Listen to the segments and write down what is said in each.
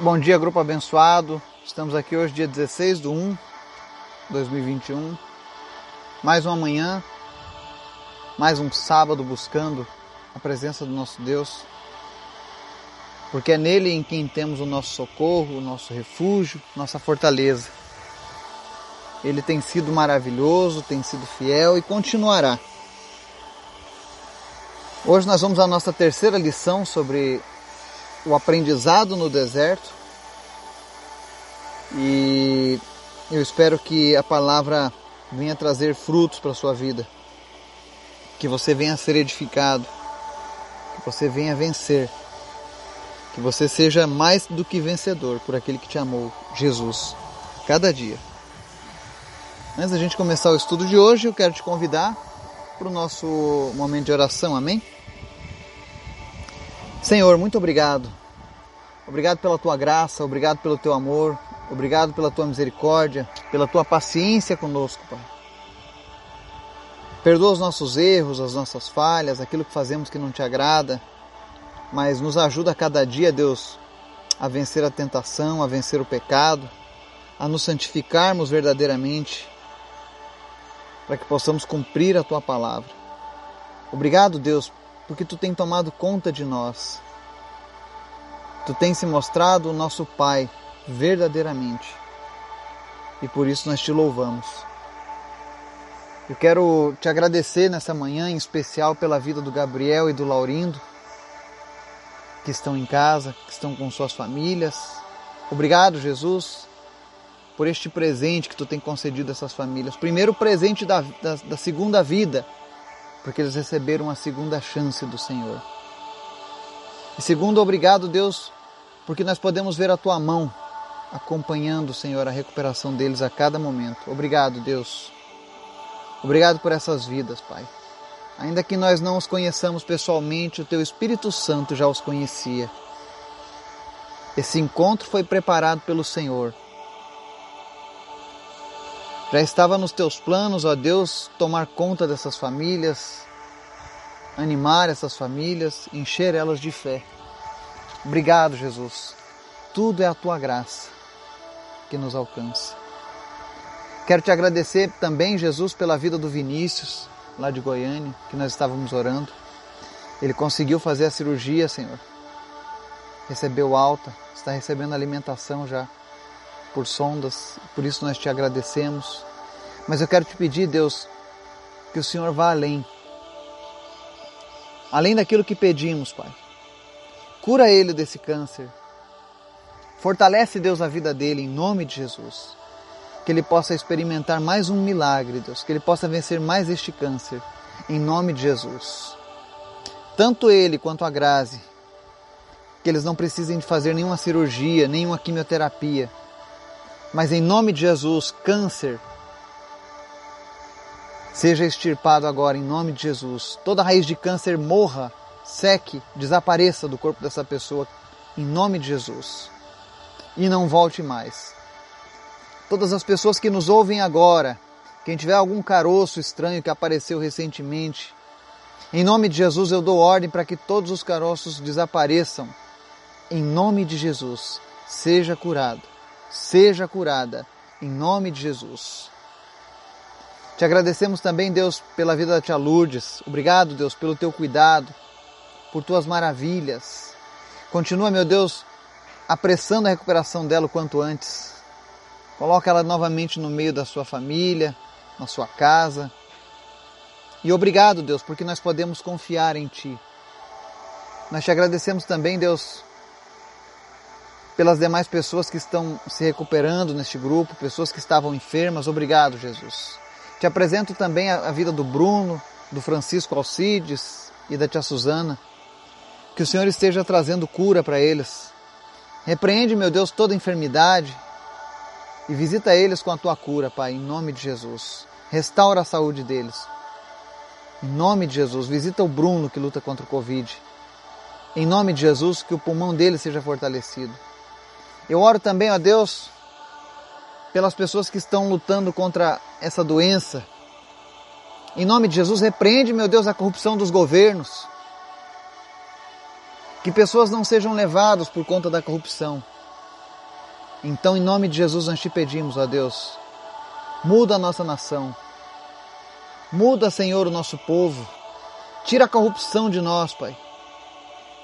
Bom dia, grupo abençoado. Estamos aqui hoje, dia 16 de 1 de 2021. Mais uma manhã, mais um sábado buscando a presença do nosso Deus. Porque é nele em quem temos o nosso socorro, o nosso refúgio, nossa fortaleza. Ele tem sido maravilhoso, tem sido fiel e continuará. Hoje nós vamos à nossa terceira lição sobre o aprendizado no deserto. E eu espero que a palavra venha trazer frutos para a sua vida. Que você venha ser edificado. Que você venha vencer. Que você seja mais do que vencedor por aquele que te amou, Jesus, cada dia. Antes da gente começar o estudo de hoje, eu quero te convidar para o nosso momento de oração, amém? Senhor, muito obrigado. Obrigado pela tua graça, obrigado pelo teu amor, obrigado pela tua misericórdia, pela tua paciência conosco, Pai. Perdoa os nossos erros, as nossas falhas, aquilo que fazemos que não te agrada, mas nos ajuda a cada dia, Deus, a vencer a tentação, a vencer o pecado, a nos santificarmos verdadeiramente, para que possamos cumprir a tua palavra. Obrigado, Deus, porque tu tem tomado conta de nós. Tu tens se mostrado o nosso Pai verdadeiramente. E por isso nós te louvamos. Eu quero te agradecer nessa manhã, em especial pela vida do Gabriel e do Laurindo, que estão em casa, que estão com suas famílias. Obrigado, Jesus, por este presente que tu tem concedido a essas famílias. Primeiro, presente da, da, da segunda vida porque eles receberam a segunda chance do Senhor. E segundo, obrigado, Deus, porque nós podemos ver a tua mão acompanhando, Senhor, a recuperação deles a cada momento. Obrigado, Deus. Obrigado por essas vidas, Pai. Ainda que nós não os conheçamos pessoalmente, o teu Espírito Santo já os conhecia. Esse encontro foi preparado pelo Senhor já estava nos teus planos, ó Deus, tomar conta dessas famílias, animar essas famílias, encher elas de fé. Obrigado, Jesus. Tudo é a tua graça que nos alcança. Quero te agradecer também, Jesus, pela vida do Vinícius, lá de Goiânia, que nós estávamos orando. Ele conseguiu fazer a cirurgia, Senhor. Recebeu alta, está recebendo alimentação já por sondas, por isso nós te agradecemos. Mas eu quero te pedir, Deus, que o Senhor vá além. Além daquilo que pedimos, Pai. Cura ele desse câncer. Fortalece, Deus, a vida dele em nome de Jesus. Que ele possa experimentar mais um milagre, Deus. Que ele possa vencer mais este câncer em nome de Jesus. Tanto ele quanto a Grazi. Que eles não precisem de fazer nenhuma cirurgia, nenhuma quimioterapia mas em nome de Jesus, câncer seja extirpado agora em nome de Jesus. Toda raiz de câncer morra, seque, desapareça do corpo dessa pessoa em nome de Jesus. E não volte mais. Todas as pessoas que nos ouvem agora, quem tiver algum caroço estranho que apareceu recentemente, em nome de Jesus eu dou ordem para que todos os caroços desapareçam. Em nome de Jesus, seja curado seja curada, em nome de Jesus. Te agradecemos também, Deus, pela vida da tia Lourdes. Obrigado, Deus, pelo teu cuidado, por tuas maravilhas. Continua, meu Deus, apressando a recuperação dela o quanto antes. Coloca ela novamente no meio da sua família, na sua casa. E obrigado, Deus, porque nós podemos confiar em Ti. Nós te agradecemos também, Deus, pelas demais pessoas que estão se recuperando neste grupo, pessoas que estavam enfermas. Obrigado, Jesus. Te apresento também a, vida do Bruno, do Francisco Alcides e da tia Suzana. Que o Senhor esteja trazendo cura para eles. Repreende, meu Deus, toda enfermidade e visita eles com a tua cura, Pai, em nome de Jesus. Restaura a saúde deles. Em nome de Jesus, visita o Bruno que luta contra o Covid. Em nome de Jesus, que o pulmão dele seja fortalecido. Eu oro também, ó Deus, pelas pessoas que estão lutando contra essa doença. Em nome de Jesus, repreende, meu Deus, a corrupção dos governos. Que pessoas não sejam levadas por conta da corrupção. Então, em nome de Jesus, nós te pedimos, ó Deus, muda a nossa nação, muda, Senhor, o nosso povo, tira a corrupção de nós, Pai,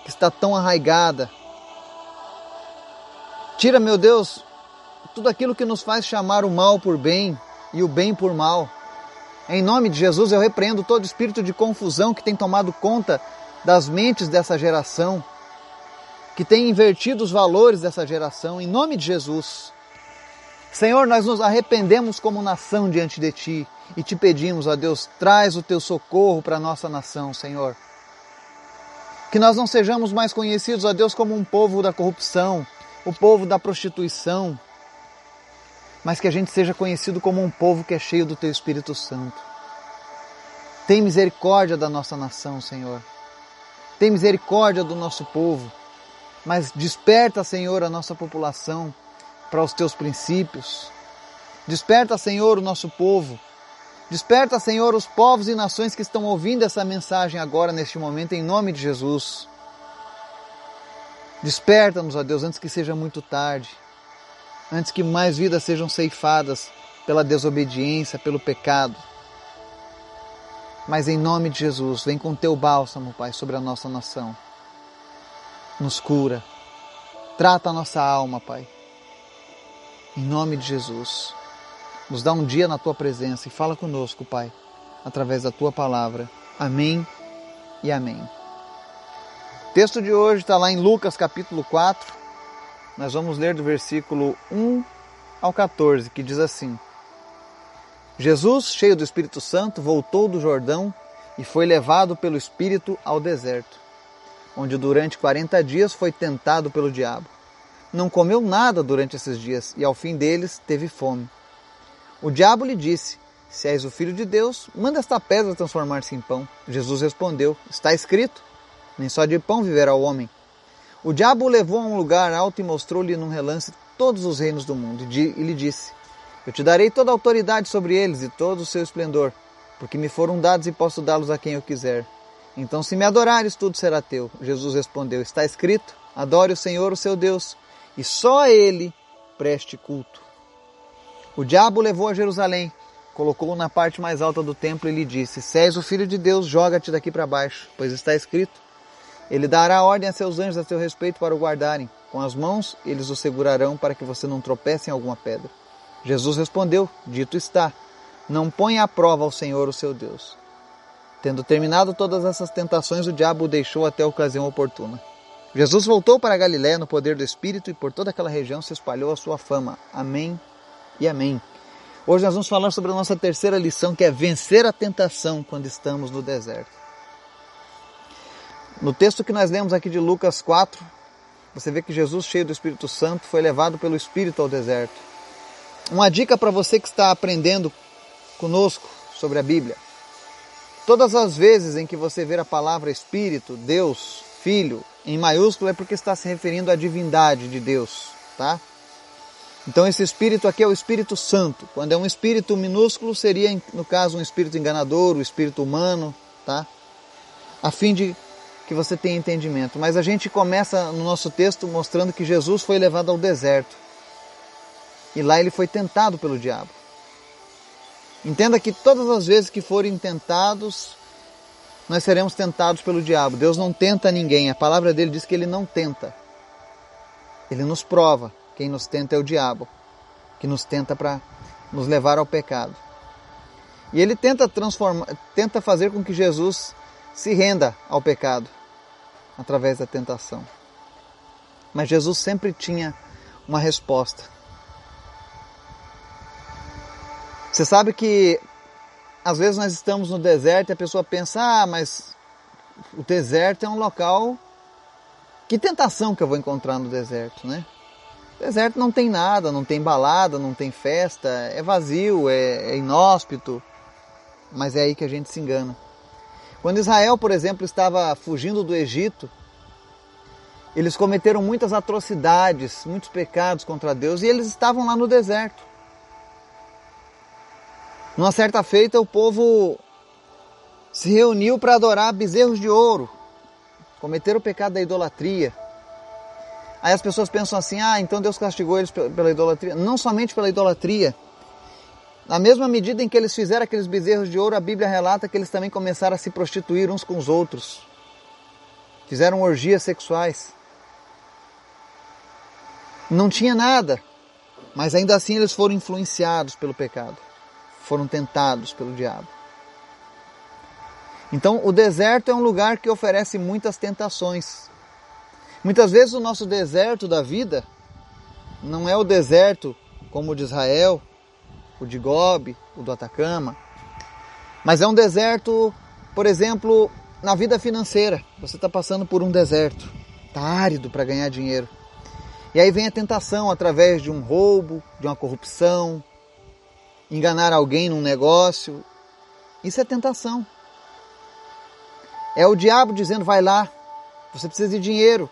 que está tão arraigada. Tira, meu Deus, tudo aquilo que nos faz chamar o mal por bem e o bem por mal. Em nome de Jesus, eu repreendo todo espírito de confusão que tem tomado conta das mentes dessa geração, que tem invertido os valores dessa geração, em nome de Jesus. Senhor, nós nos arrependemos como nação diante de Ti e te pedimos, ó Deus, traz o Teu socorro para a nossa nação, Senhor. Que nós não sejamos mais conhecidos, ó Deus, como um povo da corrupção, o povo da prostituição, mas que a gente seja conhecido como um povo que é cheio do Teu Espírito Santo. Tem misericórdia da nossa nação, Senhor. Tem misericórdia do nosso povo. Mas desperta, Senhor, a nossa população para os Teus princípios. Desperta, Senhor, o nosso povo. Desperta, Senhor, os povos e nações que estão ouvindo essa mensagem agora, neste momento, em nome de Jesus. Desperta-nos, ó Deus, antes que seja muito tarde antes que mais vidas sejam ceifadas pela desobediência, pelo pecado. Mas em nome de Jesus, vem com teu bálsamo, Pai, sobre a nossa nação. Nos cura. Trata a nossa alma, Pai. Em nome de Jesus. Nos dá um dia na tua presença e fala conosco, Pai, através da tua palavra. Amém e amém. Texto de hoje está lá em Lucas capítulo 4, nós vamos ler do versículo 1 ao 14, que diz assim: Jesus, cheio do Espírito Santo, voltou do Jordão e foi levado pelo Espírito ao deserto, onde durante 40 dias foi tentado pelo diabo. Não comeu nada durante esses dias e ao fim deles teve fome. O diabo lhe disse: Se és o filho de Deus, manda esta pedra transformar-se em pão. Jesus respondeu: Está escrito: Nem só de pão viverá o homem, o diabo o levou a um lugar alto e mostrou-lhe num relance todos os reinos do mundo, e lhe disse: Eu te darei toda a autoridade sobre eles e todo o seu esplendor, porque me foram dados e posso dá-los a quem eu quiser. Então, se me adorares, tudo será teu. Jesus respondeu: Está escrito: Adore o Senhor, o seu Deus, e só a ele preste culto. O diabo o levou a Jerusalém, colocou-o na parte mais alta do templo e lhe disse: Se és o filho de Deus, joga-te daqui para baixo, pois está escrito: ele dará ordem a seus anjos a seu respeito para o guardarem. Com as mãos eles o segurarão para que você não tropece em alguma pedra. Jesus respondeu: Dito está, não ponha à prova ao Senhor o seu Deus. Tendo terminado todas essas tentações, o diabo o deixou até a ocasião oportuna. Jesus voltou para Galiléia no poder do Espírito e por toda aquela região se espalhou a sua fama. Amém e amém. Hoje nós vamos falar sobre a nossa terceira lição, que é vencer a tentação quando estamos no deserto. No texto que nós lemos aqui de Lucas 4, você vê que Jesus, cheio do Espírito Santo, foi levado pelo Espírito ao deserto. Uma dica para você que está aprendendo conosco sobre a Bíblia. Todas as vezes em que você ver a palavra Espírito, Deus, Filho, em maiúsculo, é porque está se referindo à divindade de Deus, tá? Então esse Espírito aqui é o Espírito Santo. Quando é um Espírito minúsculo, seria, no caso, um Espírito enganador, o um Espírito humano, tá? A fim de que você tenha entendimento. Mas a gente começa no nosso texto mostrando que Jesus foi levado ao deserto. E lá ele foi tentado pelo diabo. Entenda que todas as vezes que forem tentados, nós seremos tentados pelo diabo. Deus não tenta ninguém. A palavra dele diz que ele não tenta. Ele nos prova. Quem nos tenta é o diabo, que nos tenta para nos levar ao pecado. E ele tenta transformar, tenta fazer com que Jesus se renda ao pecado através da tentação. Mas Jesus sempre tinha uma resposta. Você sabe que às vezes nós estamos no deserto e a pessoa pensa: ah, mas o deserto é um local. Que tentação que eu vou encontrar no deserto, né? O deserto não tem nada, não tem balada, não tem festa, é vazio, é, é inóspito. Mas é aí que a gente se engana. Quando Israel, por exemplo, estava fugindo do Egito, eles cometeram muitas atrocidades, muitos pecados contra Deus e eles estavam lá no deserto. Numa certa feita, o povo se reuniu para adorar bezerros de ouro, cometeram o pecado da idolatria. Aí as pessoas pensam assim: ah, então Deus castigou eles pela idolatria. Não somente pela idolatria. Na mesma medida em que eles fizeram aqueles bezerros de ouro, a Bíblia relata que eles também começaram a se prostituir uns com os outros. Fizeram orgias sexuais. Não tinha nada, mas ainda assim eles foram influenciados pelo pecado, foram tentados pelo diabo. Então, o deserto é um lugar que oferece muitas tentações. Muitas vezes o nosso deserto da vida não é o deserto como o de Israel, o de Gobi, o do Atacama, mas é um deserto, por exemplo, na vida financeira. Você está passando por um deserto, está árido para ganhar dinheiro. E aí vem a tentação através de um roubo, de uma corrupção, enganar alguém num negócio. Isso é tentação. É o diabo dizendo: vai lá, você precisa de dinheiro.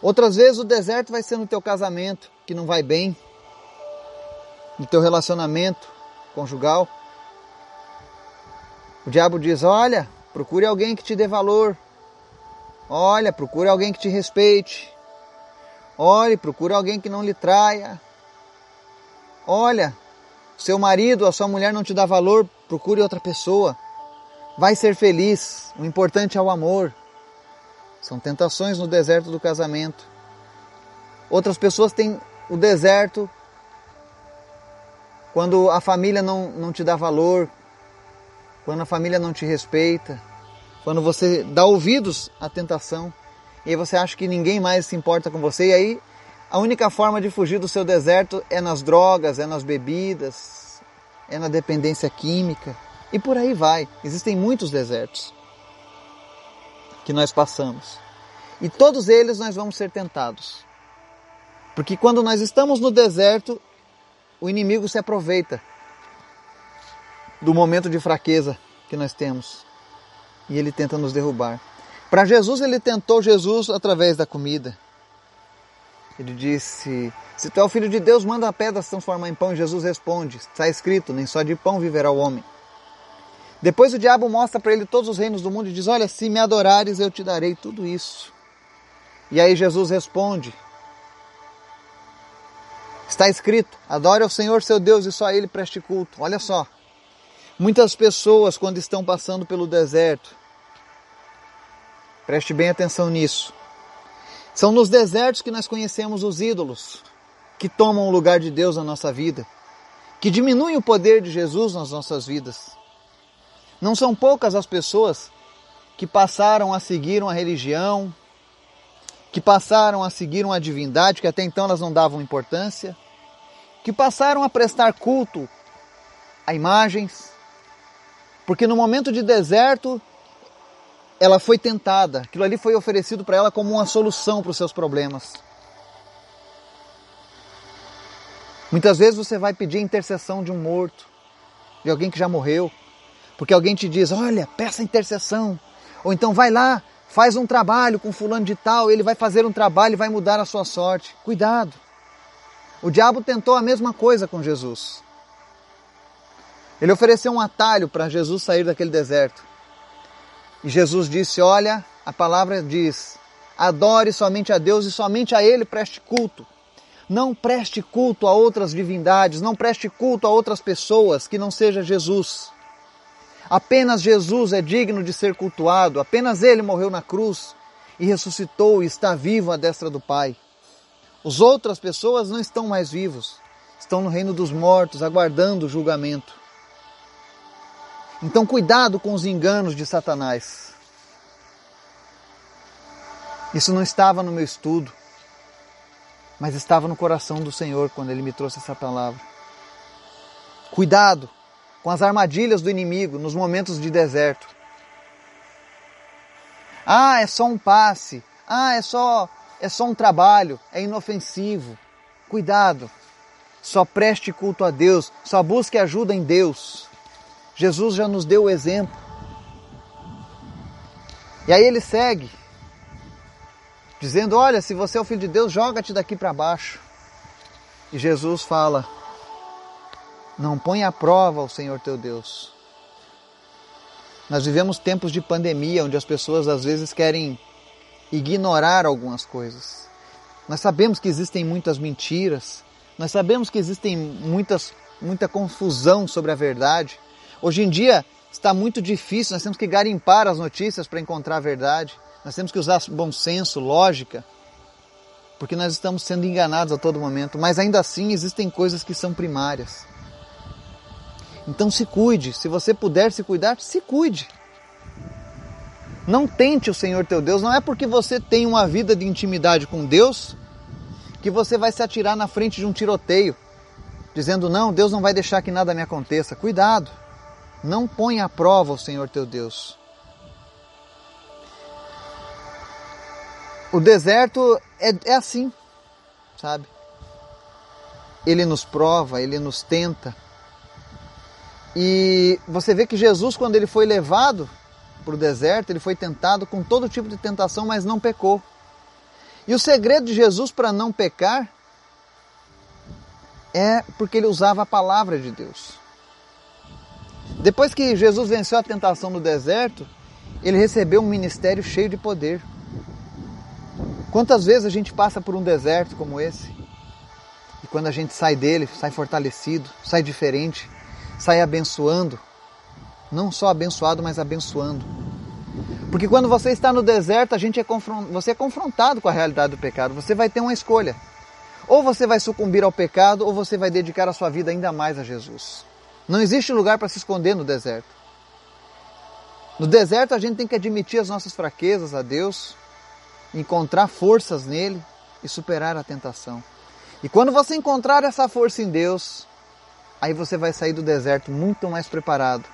Outras vezes o deserto vai ser no teu casamento, que não vai bem, no teu relacionamento conjugal. O diabo diz: olha, procure alguém que te dê valor. Olha, procure alguém que te respeite. Olhe, procure alguém que não lhe traia. Olha, seu marido, a sua mulher não te dá valor, procure outra pessoa. Vai ser feliz. O importante é o amor. São tentações no deserto do casamento. Outras pessoas têm o deserto quando a família não, não te dá valor, quando a família não te respeita, quando você dá ouvidos à tentação e aí você acha que ninguém mais se importa com você, e aí a única forma de fugir do seu deserto é nas drogas, é nas bebidas, é na dependência química e por aí vai. Existem muitos desertos que nós passamos e todos eles nós vamos ser tentados. Porque quando nós estamos no deserto, o inimigo se aproveita do momento de fraqueza que nós temos e ele tenta nos derrubar. Para Jesus, ele tentou Jesus através da comida. Ele disse: Se tu é o filho de Deus, manda a pedra se transformar em pão. E Jesus responde: Está escrito, nem só de pão viverá o homem. Depois o diabo mostra para ele todos os reinos do mundo e diz: Olha, se me adorares, eu te darei tudo isso. E aí Jesus responde: Está escrito: Adore ao Senhor seu Deus e só a Ele preste culto. Olha só. Muitas pessoas, quando estão passando pelo deserto, Preste bem atenção nisso. São nos desertos que nós conhecemos os ídolos que tomam o lugar de Deus na nossa vida, que diminuem o poder de Jesus nas nossas vidas. Não são poucas as pessoas que passaram a seguir uma religião, que passaram a seguir uma divindade que até então elas não davam importância, que passaram a prestar culto a imagens, porque no momento de deserto ela foi tentada, aquilo ali foi oferecido para ela como uma solução para os seus problemas. Muitas vezes você vai pedir intercessão de um morto, de alguém que já morreu, porque alguém te diz: olha, peça intercessão. Ou então vai lá, faz um trabalho com fulano de tal, ele vai fazer um trabalho e vai mudar a sua sorte. Cuidado. O diabo tentou a mesma coisa com Jesus. Ele ofereceu um atalho para Jesus sair daquele deserto. E Jesus disse: Olha, a palavra diz: adore somente a Deus e somente a Ele preste culto. Não preste culto a outras divindades, não preste culto a outras pessoas que não seja Jesus. Apenas Jesus é digno de ser cultuado, apenas Ele morreu na cruz e ressuscitou e está vivo à destra do Pai. As outras pessoas não estão mais vivos, estão no reino dos mortos, aguardando o julgamento. Então, cuidado com os enganos de Satanás. Isso não estava no meu estudo, mas estava no coração do Senhor quando ele me trouxe essa palavra. Cuidado com as armadilhas do inimigo nos momentos de deserto. Ah, é só um passe. Ah, é só é só um trabalho, é inofensivo. Cuidado. Só preste culto a Deus, só busque ajuda em Deus. Jesus já nos deu o exemplo. E aí ele segue, dizendo: Olha, se você é o filho de Deus, joga-te daqui para baixo. E Jesus fala: Não põe à prova o Senhor teu Deus. Nós vivemos tempos de pandemia, onde as pessoas às vezes querem ignorar algumas coisas. Nós sabemos que existem muitas mentiras, nós sabemos que existem muitas, muita confusão sobre a verdade. Hoje em dia está muito difícil, nós temos que garimpar as notícias para encontrar a verdade. Nós temos que usar bom senso, lógica, porque nós estamos sendo enganados a todo momento, mas ainda assim existem coisas que são primárias. Então se cuide, se você puder se cuidar, se cuide. Não tente o Senhor teu Deus, não é porque você tem uma vida de intimidade com Deus que você vai se atirar na frente de um tiroteio, dizendo: Não, Deus não vai deixar que nada me aconteça. Cuidado, não ponha à prova o Senhor teu Deus. O deserto é, é assim, sabe? Ele nos prova, ele nos tenta. E você vê que Jesus, quando ele foi levado para o deserto, ele foi tentado com todo tipo de tentação, mas não pecou. E o segredo de Jesus para não pecar é porque ele usava a palavra de Deus. Depois que Jesus venceu a tentação no deserto, ele recebeu um ministério cheio de poder. Quantas vezes a gente passa por um deserto como esse? E quando a gente sai dele, sai fortalecido, sai diferente, sai abençoando. Não só abençoado, mas abençoando. Porque quando você está no deserto, a gente é você é confrontado com a realidade do pecado. Você vai ter uma escolha. Ou você vai sucumbir ao pecado, ou você vai dedicar a sua vida ainda mais a Jesus. Não existe lugar para se esconder no deserto. No deserto a gente tem que admitir as nossas fraquezas a Deus, encontrar forças nele e superar a tentação. E quando você encontrar essa força em Deus, aí você vai sair do deserto muito mais preparado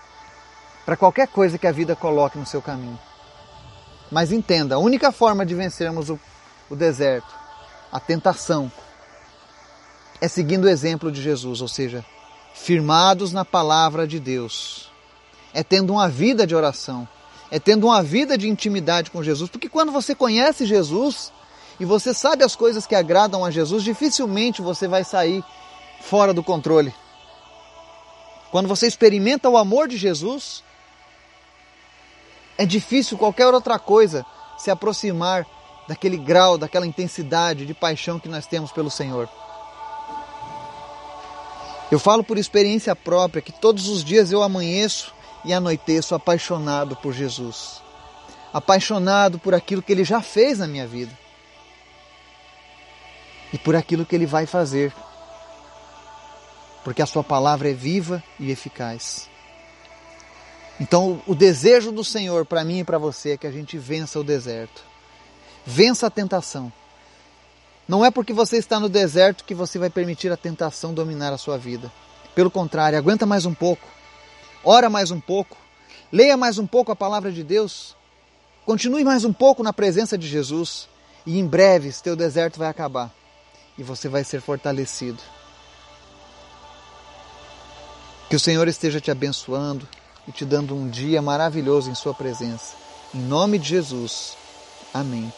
para qualquer coisa que a vida coloque no seu caminho. Mas entenda, a única forma de vencermos o, o deserto, a tentação, é seguindo o exemplo de Jesus, ou seja, firmados na palavra de Deus. É tendo uma vida de oração, é tendo uma vida de intimidade com Jesus, porque quando você conhece Jesus e você sabe as coisas que agradam a Jesus, dificilmente você vai sair fora do controle. Quando você experimenta o amor de Jesus, é difícil qualquer outra coisa se aproximar daquele grau, daquela intensidade de paixão que nós temos pelo Senhor. Eu falo por experiência própria que todos os dias eu amanheço e anoiteço apaixonado por Jesus, apaixonado por aquilo que Ele já fez na minha vida e por aquilo que Ele vai fazer, porque a Sua palavra é viva e eficaz. Então, o desejo do Senhor para mim e para você é que a gente vença o deserto, vença a tentação. Não é porque você está no deserto que você vai permitir a tentação dominar a sua vida. Pelo contrário, aguenta mais um pouco ora mais um pouco, leia mais um pouco a palavra de Deus, continue mais um pouco na presença de Jesus e em breve teu deserto vai acabar e você vai ser fortalecido. Que o Senhor esteja te abençoando e te dando um dia maravilhoso em Sua presença. Em nome de Jesus. Amém.